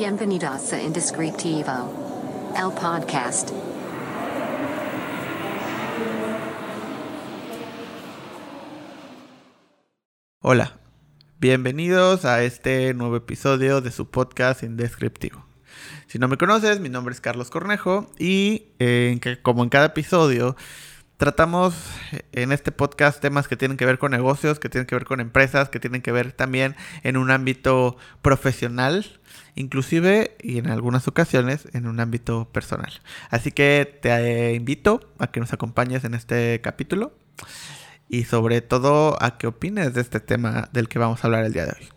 Bienvenidos a Indescriptivo, el podcast. Hola, bienvenidos a este nuevo episodio de su podcast Indescriptivo. Si no me conoces, mi nombre es Carlos Cornejo y eh, como en cada episodio tratamos en este podcast temas que tienen que ver con negocios, que tienen que ver con empresas, que tienen que ver también en un ámbito profesional, inclusive y en algunas ocasiones en un ámbito personal. Así que te invito a que nos acompañes en este capítulo y sobre todo a qué opines de este tema del que vamos a hablar el día de hoy.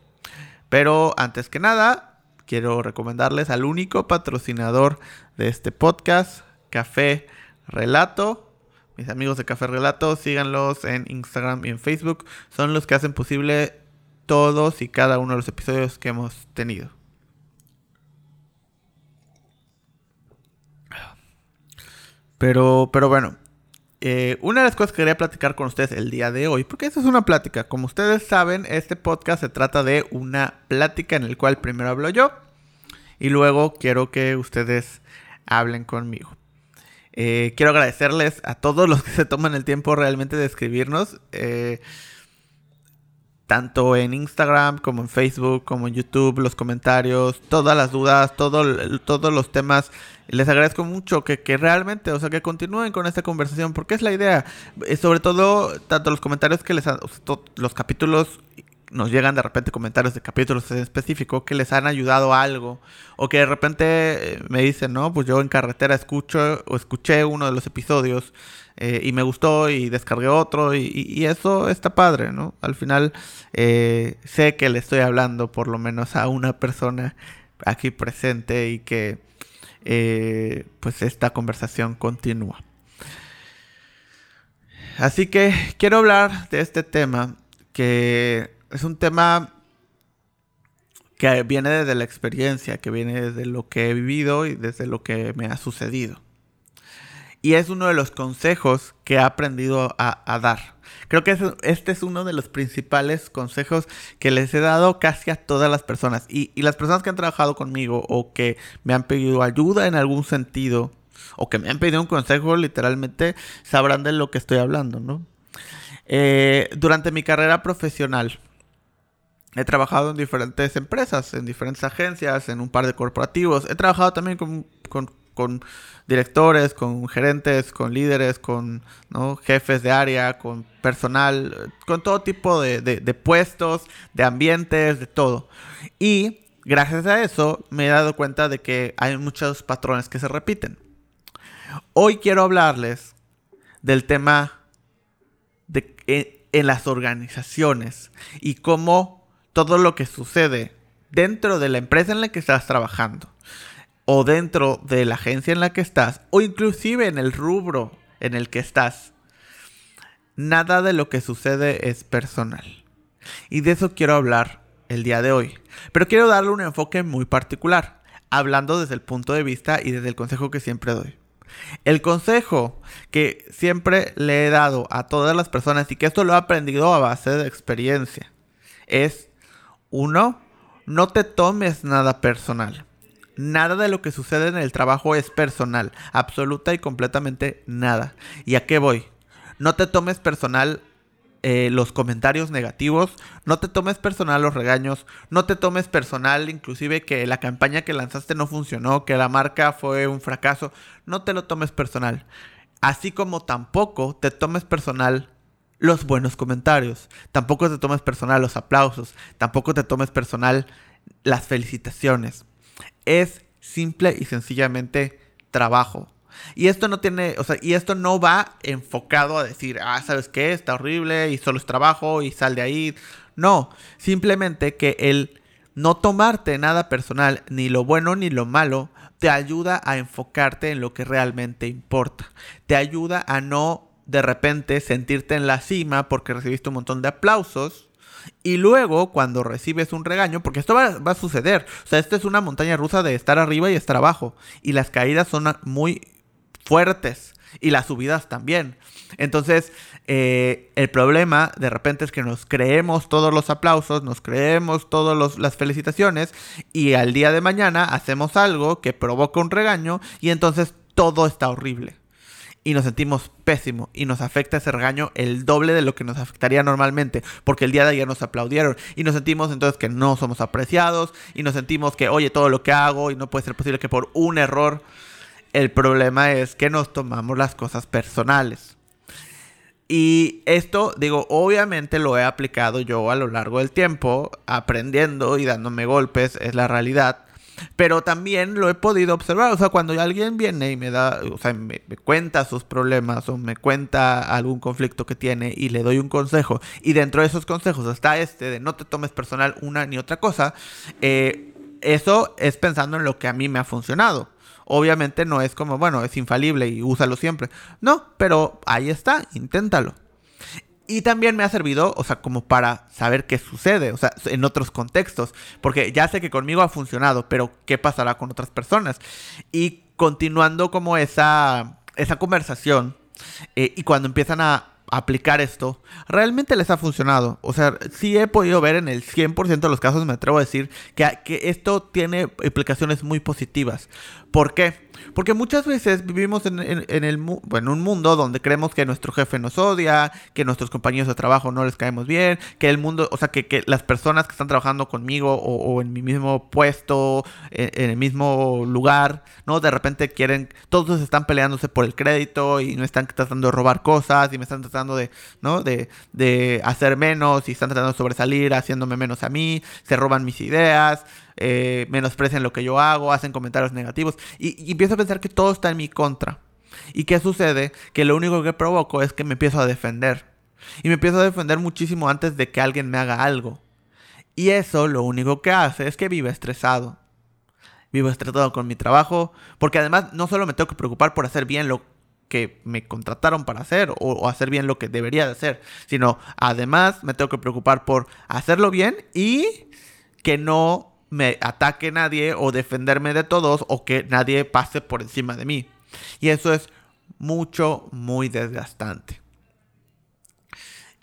Pero antes que nada, quiero recomendarles al único patrocinador de este podcast, Café Relato mis amigos de Café Relato, síganlos en Instagram y en Facebook. Son los que hacen posible todos y cada uno de los episodios que hemos tenido. Pero, pero bueno, eh, una de las cosas que quería platicar con ustedes el día de hoy, porque esta es una plática, como ustedes saben, este podcast se trata de una plática en el cual primero hablo yo y luego quiero que ustedes hablen conmigo. Eh, quiero agradecerles a todos los que se toman el tiempo realmente de escribirnos. Eh, tanto en Instagram como en Facebook, como en YouTube, los comentarios, todas las dudas, todos los temas. Les agradezco mucho que, realmente, o sea, que continúen con esta conversación, porque es la idea. Eh, sobre todo, tanto los comentarios que les han, los capítulos nos llegan de repente comentarios de capítulos en específico que les han ayudado a algo o que de repente eh, me dicen, no, pues yo en carretera escucho o escuché uno de los episodios eh, y me gustó y descargué otro y, eso está padre, ¿no? Al final eh, sé que le estoy hablando por lo menos a una persona aquí presente y que pues esta conversación continúa. Así que quiero hablar de este tema que es un tema que viene desde la experiencia, que viene desde lo que he vivido y desde lo que me ha sucedido. Y es uno de los consejos que he aprendido a, dar. Creo que este es uno de los principales consejos que les he dado casi a todas las personas. Y, y las personas que han trabajado conmigo o que me han pedido ayuda en algún sentido o que me han pedido un consejo literalmente sabrán de lo que estoy hablando, ¿no? Eh, durante mi carrera profesional, He trabajado en diferentes empresas, en diferentes agencias, en un par de corporativos. He trabajado también con, directores, con gerentes, con líderes, con jefes de área, con personal, con todo tipo de, puestos, de ambientes, de todo. Y gracias a eso me he dado cuenta de que hay muchos patrones que se repiten. Hoy quiero hablarles del tema de, en las organizaciones y cómo todo lo que sucede dentro de la empresa en la que estás trabajando o dentro de la agencia en la que estás o inclusive en el rubro en el que estás, nada de lo que sucede es personal. Y de eso quiero hablar el día de hoy. Pero quiero darle un enfoque muy particular, hablando desde el punto de vista y desde el consejo que siempre doy. El consejo que siempre le he dado a todas las personas y que esto lo he aprendido a base de experiencia es uno, no te tomes nada personal. Nada de lo que sucede en el trabajo es personal, absoluta y completamente nada. ¿Y a qué voy? No te tomes personal eh, los comentarios negativos, no te tomes personal los regaños, no te tomes personal inclusive que la campaña que lanzaste no funcionó, que la marca fue un fracaso, no te lo tomes personal. Así como tampoco te tomes personal los buenos comentarios. Tampoco te tomes personal los aplausos. Tampoco te tomes personal las felicitaciones. Es simple y sencillamente trabajo. Y esto no tiene, o sea, y esto no va enfocado a decir, ah, ¿sabes qué? Está horrible y solo es trabajo y sal de ahí. No, simplemente que el no tomarte nada personal, ni lo bueno ni lo malo, te ayuda a enfocarte en lo que realmente importa. Te ayuda a no de repente sentirte en la cima porque recibiste un montón de aplausos. Y luego, cuando recibes un regaño, porque esto va, a suceder, o sea, esto es una montaña rusa de estar arriba y estar abajo. Y las caídas son muy fuertes y las subidas también. Entonces, eh, el problema de repente es que nos creemos todos los aplausos, nos creemos todas las felicitaciones y al día de mañana hacemos algo que provoca un regaño y entonces todo está horrible. Y nos sentimos pésimo y nos afecta ese regaño el doble de lo que nos afectaría normalmente, porque el día de ayer nos aplaudieron y nos sentimos entonces que no somos apreciados y nos sentimos que, oye, todo lo que hago y no puede ser posible que por un error el problema es que nos tomamos las cosas personales. Y esto, digo, obviamente lo he aplicado yo a lo largo del tiempo, aprendiendo y dándome golpes, es la realidad. Pero también lo he podido observar, o sea, cuando alguien viene y me da, o sea, me, cuenta sus problemas o me cuenta algún conflicto que tiene y le doy un consejo, y dentro de esos consejos está este de no te tomes personal una ni otra cosa, eh, eso es pensando en lo que a mí me ha funcionado. Obviamente no es como, bueno, es infalible y úsalo siempre. No, pero ahí está, inténtalo. Y también me ha servido, o sea, como para saber qué sucede, o sea, en otros contextos. Porque ya sé que conmigo ha funcionado, pero ¿qué pasará con otras personas? Y continuando como esa, esa conversación, eh, y cuando empiezan a aplicar esto, realmente les ha funcionado. O sea, sí he podido ver en el 100% de los casos, me atrevo a decir, que, que esto tiene implicaciones muy positivas. ¿Por qué? Porque muchas veces vivimos en, el, un mundo donde creemos que nuestro jefe nos odia, que nuestros compañeros de trabajo no les caemos bien, que el mundo, o sea, que, las personas que están trabajando conmigo o, en mi mismo puesto, en, el mismo lugar, ¿no? De repente quieren, todos están peleándose por el crédito y me están tratando de robar cosas y me están tratando de, ¿no? De, de hacer menos y están tratando de sobresalir haciéndome menos a mí, se roban mis ideas, eh, menosprecian lo que yo hago, hacen comentarios negativos y, empiezo a pensar que todo está en mi contra. ¿Y qué sucede? Que lo único que provoco es que me empiezo a defender. Y me empiezo a defender muchísimo antes de que alguien me haga algo. Y eso lo único que hace es que vive estresado. Vivo estresado con mi trabajo, porque además no solo me tengo que preocupar por hacer bien lo que me contrataron para hacer o, o, hacer bien lo que debería de hacer, sino además me tengo que preocupar por hacerlo bien y que no me ataque nadie o defenderme de todos o que nadie pase por encima de mí. Y eso es mucho, muy desgastante.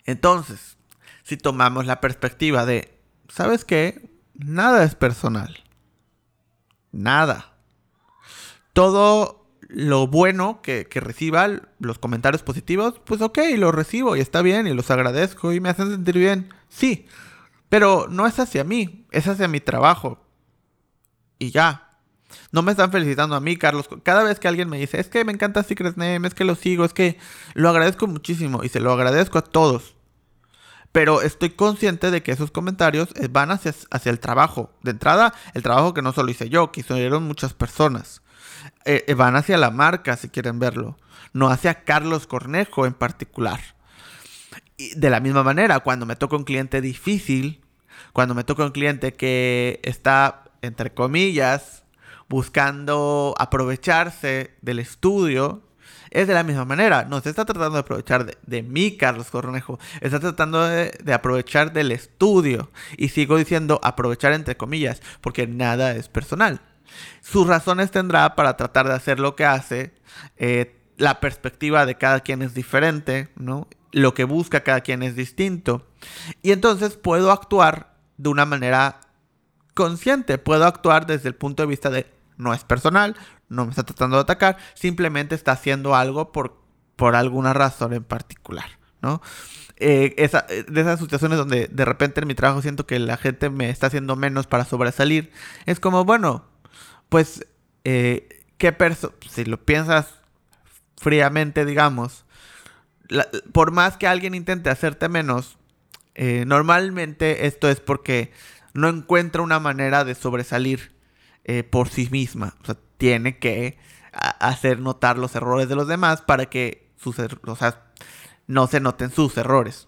Entonces, si tomamos la perspectiva de, ¿sabes qué? Nada es personal. Nada. Todo lo bueno que, que, reciba, los comentarios positivos, pues ok, los recibo y está bien y los agradezco y me hacen sentir bien. Sí, pero no es hacia mí, es hacia mi trabajo. Y ya. No me están felicitando a mí, Carlos. Cada vez que alguien me dice, es que me encanta Secret Name, es que lo sigo, es que lo agradezco muchísimo y se lo agradezco a todos. Pero estoy consciente de que esos comentarios van hacia, hacia el trabajo. De entrada, el trabajo que no solo hice yo, que hicieron muchas personas. Eh, eh, van hacia la marca, si quieren verlo. No hacia Carlos Cornejo en particular. Y de la misma manera, cuando me toca un cliente difícil, cuando me toca un cliente que está, entre comillas, buscando aprovecharse del estudio, es de la misma manera. No se está tratando de aprovechar de, mí, Carlos Cornejo. Está tratando de, aprovechar del estudio. Y sigo diciendo aprovechar entre comillas, porque nada es personal. Sus razones tendrá para tratar de hacer lo que hace. Eh, la perspectiva de cada quien es diferente, ¿no? Lo que busca cada quien es distinto. Y entonces puedo actuar de una manera consciente. Puedo actuar desde el punto de vista de no es personal, no me está tratando de atacar, simplemente está haciendo algo por, por alguna razón en particular, ¿no? Eh, de esas situaciones donde de repente en mi trabajo siento que la gente me está haciendo menos para sobresalir, es como, bueno, pues, eh, ¿qué perso si lo piensas fríamente, digamos, por más que alguien intente hacerte menos, eh, normalmente esto es porque no encuentra una manera de sobresalir eh, por sí misma. O sea, tiene que hacer notar los errores de los demás para que sus o sea, no se noten sus errores.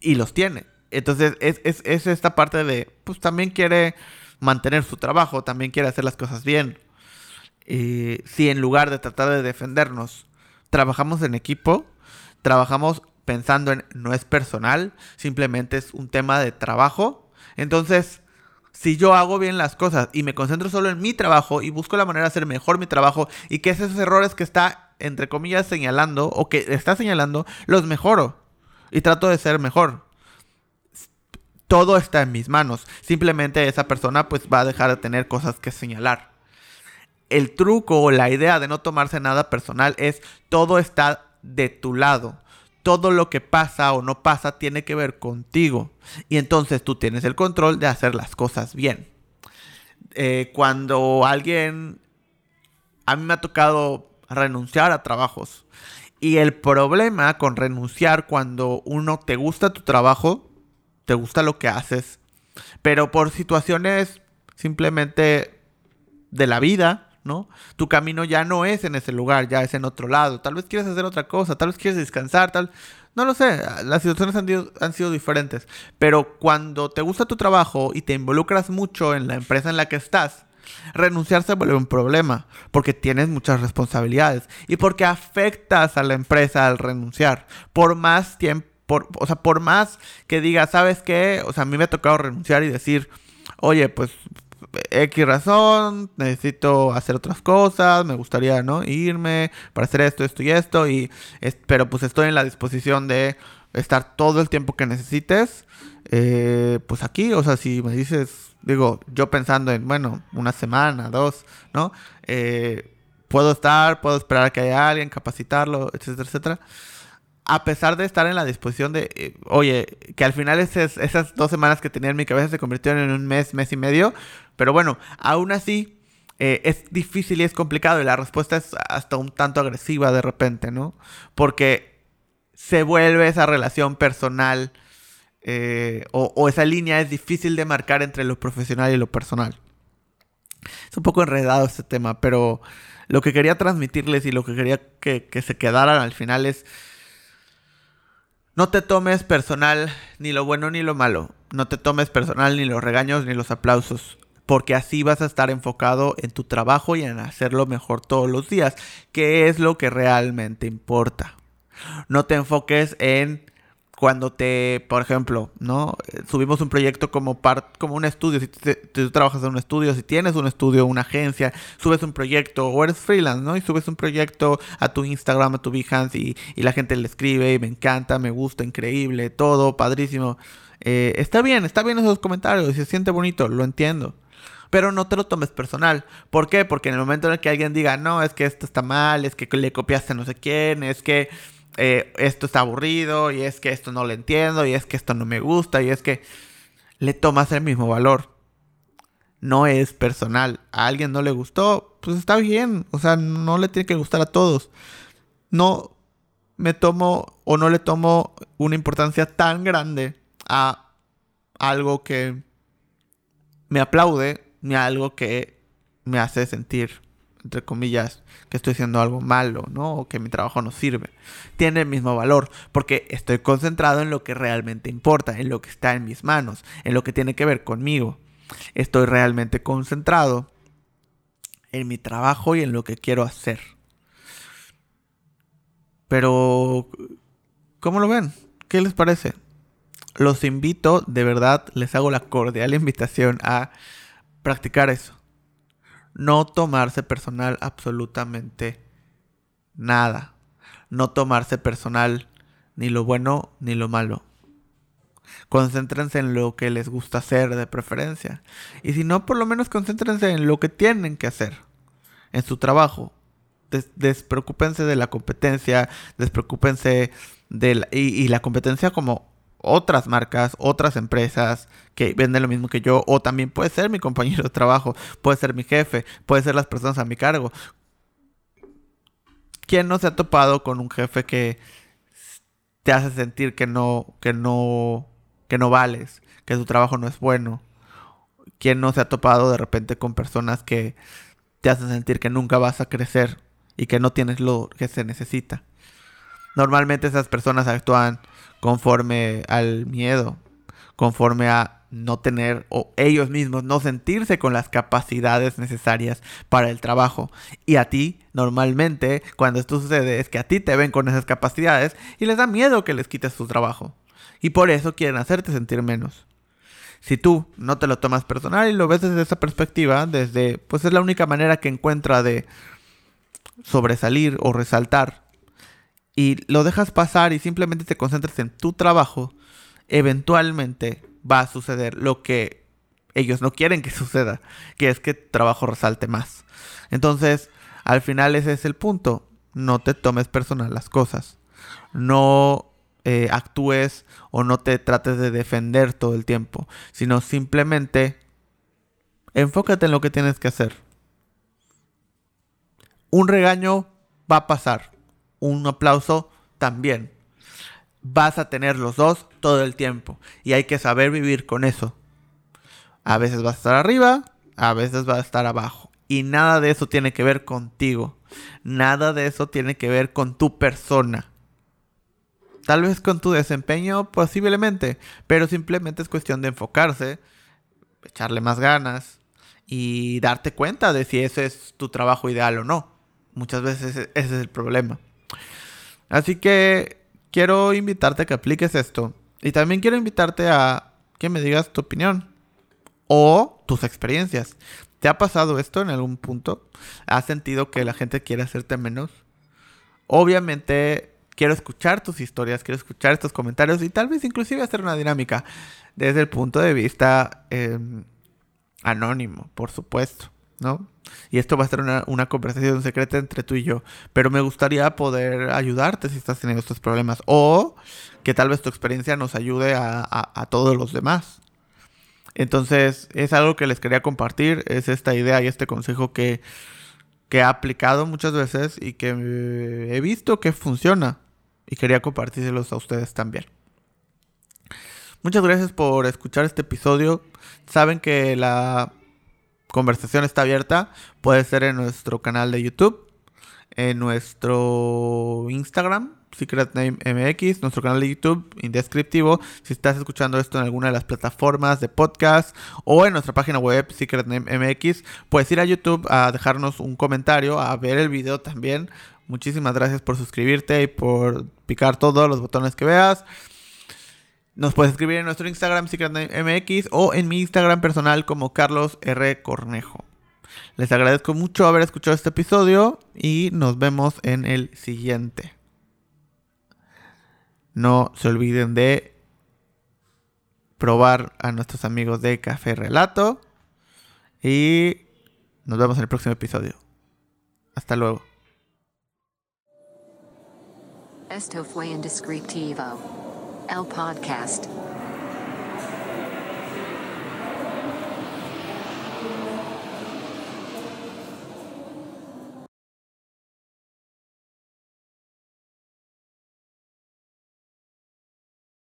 Y los tiene. Entonces es, es, esta parte de, pues también quiere mantener su trabajo, también quiere hacer las cosas bien. Si en lugar de tratar de defendernos, trabajamos en equipo, trabajamos pensando en no es personal, simplemente es un tema de trabajo. Entonces, Si yo hago bien las cosas y me concentro solo en mi trabajo y busco la manera de hacer mejor mi trabajo y que esos errores que está, entre comillas, señalando o que está señalando, los mejoro y trato de ser mejor. Todo está en mis manos. Simplemente esa persona pues va a dejar de tener cosas que señalar. El truco o la idea de no tomarse nada personal es todo está de tu lado todo lo que pasa o no pasa tiene que ver contigo. Y entonces tú tienes el control de hacer las cosas bien. Eh, cuando alguien... A mí me ha tocado renunciar a trabajos. Y el problema con renunciar cuando uno te gusta tu trabajo, te gusta lo que haces, pero por situaciones simplemente de la vida, ¿no? Tu camino ya no es en ese lugar, ya es en otro lado. Tal vez quieres hacer otra cosa, tal vez quieres descansar, tal... No lo sé, las situaciones han, han sido diferentes. Pero cuando te gusta tu trabajo y te involucras mucho en la empresa en la que estás, renunciar se vuelve un problema porque tienes muchas responsabilidades y porque afectas a la empresa al renunciar. Por más tiempo, o sea, por más que digas, ¿sabes qué? O sea, a mí me ha tocado renunciar y decir, oye, pues X razón, necesito hacer otras cosas, me gustaría, ¿no? Irme para hacer esto, esto y esto, y pero pues estoy en la disposición de estar todo el tiempo que necesites, eh, pues aquí, o sea, si me dices, digo, yo pensando en, bueno, una semana, dos, ¿no? Eh, puedo estar, puedo esperar a que haya alguien, capacitarlo, etcétera, etcétera a pesar de estar en la disposición de, eh, oye, que al final esas dos semanas que tenía en mi cabeza se convirtieron en un mes, mes y medio, pero bueno, aún así eh, es difícil y es complicado y la respuesta es hasta un tanto agresiva de repente, ¿no? Porque se vuelve esa relación personal eh, o, esa línea es difícil de marcar entre lo profesional y lo personal. Es un poco enredado este tema, pero lo que quería transmitirles y lo que quería que, que se quedaran al final es no te tomes personal ni lo bueno ni lo malo. No te tomes personal ni los regaños ni los aplausos. Porque así vas a estar enfocado en tu trabajo y en hacerlo mejor todos los días. Que es lo que realmente importa. No te enfoques en cuando te, por ejemplo, ¿no? Subimos un proyecto como part, como un estudio, si, tú trabajas en un estudio, si tienes un estudio, una agencia, subes un proyecto o eres freelance, ¿no? Y subes un proyecto a tu Instagram, a tu Behance y, y la gente le escribe y me encanta, me gusta, increíble, todo, padrísimo. Eh, está bien, está bien esos comentarios, se siente bonito, lo entiendo. Pero no te lo tomes personal. ¿Por qué? Porque en el momento en el que alguien diga, no, es que esto está mal, es que le copiaste a no sé quién, es que eh, esto está aburrido y es que esto no lo entiendo y es que esto no me gusta y es que le tomas el mismo valor. No es personal. A alguien no le gustó, pues está bien. O sea, no le tiene que gustar a todos. No me tomo o no le tomo una importancia tan grande a algo que me aplaude ni a algo que me hace sentir entre comillas, que estoy haciendo algo malo, ¿no? O que mi trabajo no sirve. Tiene el mismo valor, porque estoy concentrado en lo que realmente importa, en lo que está en mis manos, en lo que tiene que ver conmigo. Estoy realmente concentrado en mi trabajo y en lo que quiero hacer. Pero, ¿cómo lo ven? ¿Qué les parece? Los invito, de verdad, les hago la cordial invitación a practicar eso no tomarse personal absolutamente nada. No tomarse personal ni lo bueno ni lo malo. Concéntrense en lo que les gusta hacer de preferencia. Y si no, por lo menos concéntrense en lo que tienen que hacer. En su trabajo. despreocúpense de la competencia. Despreocúpense de la, y la competencia como otras marcas, otras empresas que venden lo mismo que yo, o también puede ser mi compañero de trabajo, puede ser mi jefe, puede ser las personas a mi cargo. ¿Quién no se ha topado con un jefe que te hace sentir que no, que no, que no vales, que tu trabajo no es bueno? ¿Quién no se ha topado de repente con personas que te hacen sentir que nunca vas a crecer y que no tienes lo que se necesita? Normalmente esas personas actúan conforme al miedo, conforme a no tener o ellos mismos no sentirse con las capacidades necesarias para el trabajo. Y a ti, normalmente, cuando esto sucede, es que a ti te ven con esas capacidades y les da miedo que les quites tu trabajo. Y por eso quieren hacerte sentir menos. Si tú no te lo tomas personal y lo ves desde esa perspectiva, desde, pues es la única manera que encuentra de sobresalir o resaltar, y lo dejas pasar y simplemente te concentras en tu trabajo, eventualmente va a suceder lo que ellos no quieren que suceda, que es que tu trabajo resalte más. Entonces, al final ese es el punto. No te tomes personal las cosas. No eh, actúes o no te trates de defender todo el tiempo, sino simplemente enfócate en lo que tienes que hacer. Un regaño va a pasar, un aplauso también. Vas a tener los dos todo el tiempo y hay que saber vivir con eso. A veces vas a estar arriba, a veces vas a estar abajo. Y nada de eso tiene que ver contigo. Nada de eso tiene que ver con tu persona. Tal vez con tu desempeño, posiblemente. Pero simplemente es cuestión de enfocarse, echarle más ganas y darte cuenta de si ese es tu trabajo ideal o no. Muchas veces ese es el problema. Así que quiero invitarte a que apliques esto. Y también quiero invitarte a que me digas tu opinión o tus experiencias. ¿Te ha pasado esto en algún punto? ¿Has sentido que la gente quiere hacerte menos? Obviamente quiero escuchar tus historias, quiero escuchar estos comentarios y tal vez inclusive hacer una dinámica desde el punto de vista em, anónimo, por supuesto, ¿no? Y esto va a ser una, conversación secreta entre tú y yo, pero me gustaría poder ayudarte si estás teniendo estos problemas o que tal vez tu experiencia nos ayude a todos los demás. Entonces, es algo que les quería compartir, es esta idea y este consejo que, que he aplicado muchas veces y que he visto que funciona y quería compartírselos a ustedes también. Muchas gracias por escuchar este episodio. Saben que la conversación está abierta. Puede ser en nuestro canal de YouTube, en nuestro Instagram, Secret Name MX, nuestro canal de YouTube, indescriptivo. Si estás escuchando esto en alguna de las plataformas de podcast o en nuestra página web, Secret Name MX, puedes ir a YouTube a dejarnos un comentario, a ver el video también. Muchísimas gracias por suscribirte y por picar todos los botones que veas. Nos puedes escribir en nuestro Instagram, Secret Name MX, o en mi Instagram personal como Carlos R. Cornejo. Les agradezco mucho haber escuchado este episodio y nos vemos en el siguiente. No se olviden de probar a nuestros amigos de Café Relato. Y nos vemos en el próximo episodio. Hasta luego. Esto fue Indescriptivo. El podcast.